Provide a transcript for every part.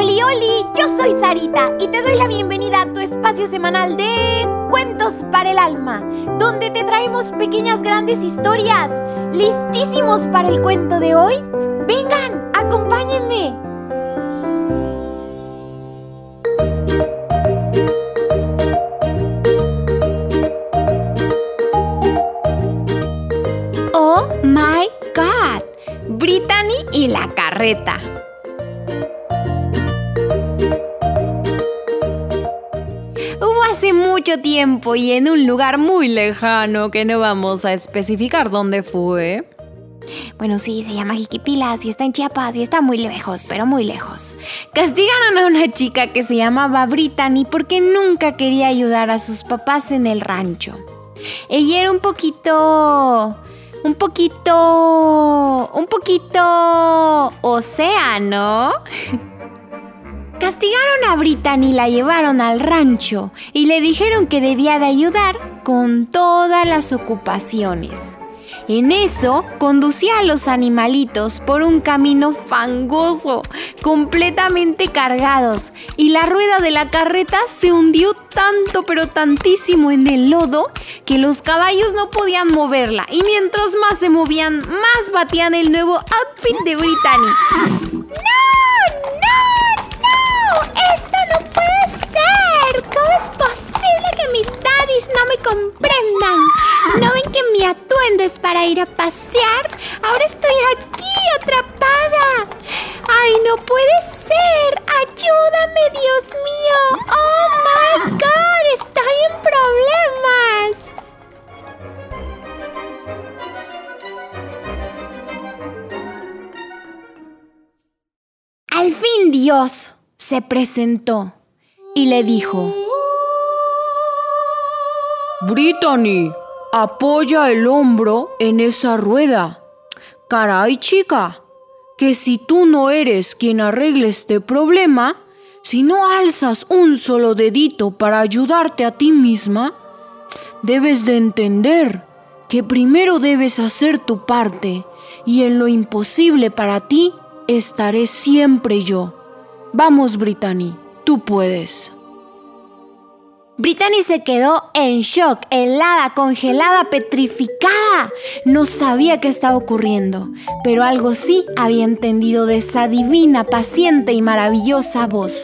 Oli, oli, yo soy Sarita y te doy la bienvenida a tu espacio semanal de Cuentos para el Alma, donde te traemos pequeñas grandes historias. ¿Listísimos para el cuento de hoy? Vengan, acompáñenme. Oh my God, Brittany y la carreta. Mucho tiempo y en un lugar muy lejano que no vamos a especificar dónde fue. Bueno, sí, se llama Jiquipilas y está en Chiapas y está muy lejos, pero muy lejos. Castigaron a una chica que se llamaba Brittany porque nunca quería ayudar a sus papás en el rancho. Ella era un poquito... Un poquito... Un poquito... océano. Castigaron a Brittany la llevaron al rancho y le dijeron que debía de ayudar con todas las ocupaciones. En eso, conducía a los animalitos por un camino fangoso, completamente cargados, y la rueda de la carreta se hundió tanto pero tantísimo en el lodo que los caballos no podían moverla, y mientras más se movían, más batían el nuevo outfit de Brittany. Comprendan? ¿No ven que mi atuendo es para ir a pasear? Ahora estoy aquí atrapada. ¡Ay, no puede ser! ¡Ayúdame, Dios mío! ¡Oh, my God! ¡Estoy en problemas! Al fin Dios se presentó y le dijo, Brittany, apoya el hombro en esa rueda. Caray, chica, que si tú no eres quien arregle este problema, si no alzas un solo dedito para ayudarte a ti misma, debes de entender que primero debes hacer tu parte y en lo imposible para ti estaré siempre yo. Vamos, Brittany, tú puedes. Brittany se quedó en shock, helada, congelada, petrificada. No sabía qué estaba ocurriendo, pero algo sí había entendido de esa divina, paciente y maravillosa voz.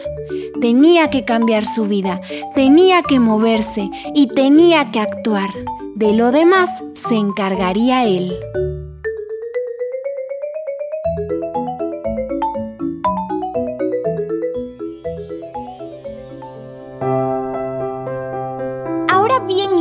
Tenía que cambiar su vida, tenía que moverse y tenía que actuar. De lo demás se encargaría él.